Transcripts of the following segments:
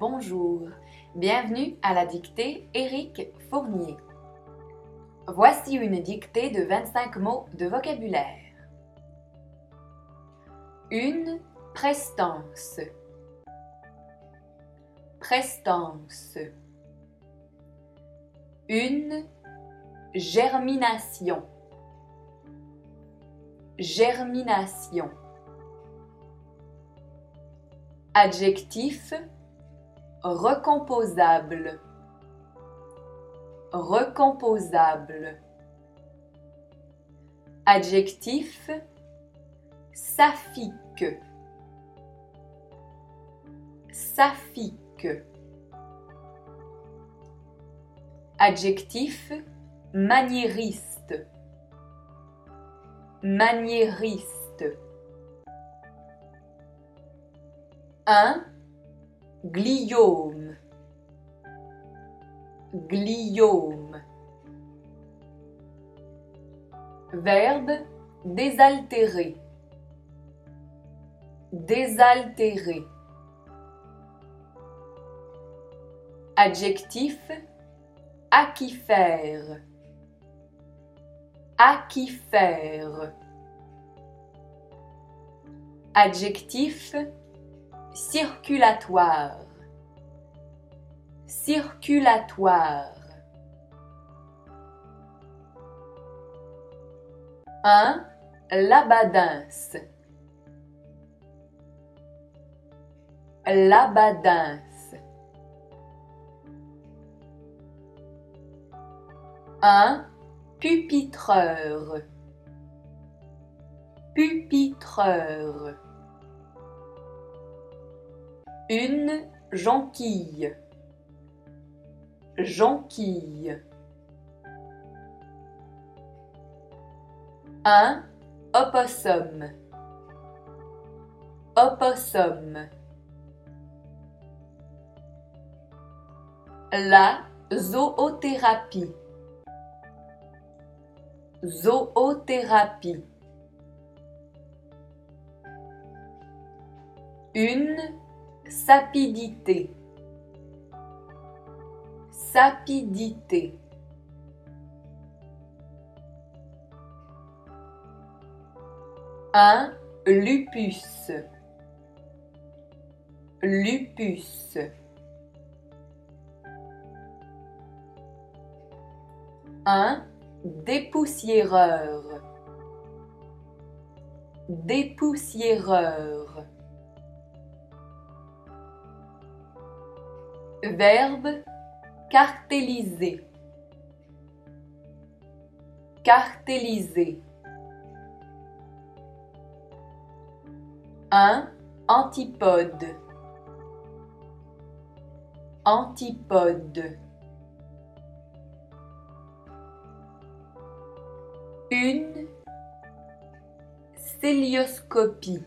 bonjour. Bienvenue à la dictée Éric Fournier. Voici une dictée de 25 mots de vocabulaire. Une prestance. Prestance. Une germination. Germination. Adjectif recomposable. Recomposable. Adjectif saphique. Saphique. Adjectif maniériste. Maniériste. Un Gliome. Gliome. Verbe désaltérer. Désaltérer. Adjectif aquifère. Aquifère. Adjectif circulatoire, circulatoire. Un labadince, labadince. Un pupitreur, pupitreur. Une jonquille. Jonquille. Un opossum. Opossum. La zoothérapie. Zoothérapie. Une Sapidité. Sapidité. Un lupus. Lupus. Un dépoussiéreur. Dépoussiéreur. Verbe cartéliser. Cartéliser. Un antipode. Antipode. Une célioscopie.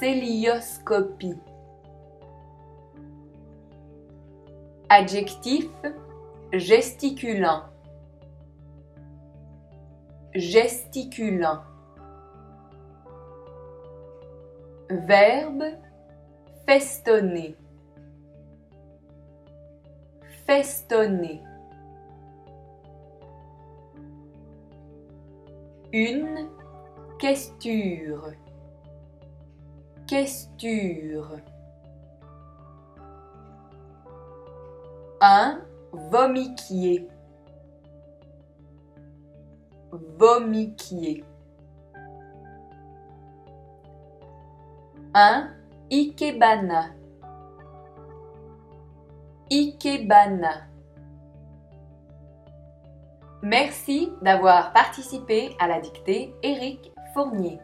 Célioscopie. Adjectif gesticulant. Gesticulant. Verbe festonner. Festonner. Une questure. Questure. Un vomiquier. Vomiquier. Un ikebana. Ikebana. Merci d'avoir participé à la dictée Éric Fournier.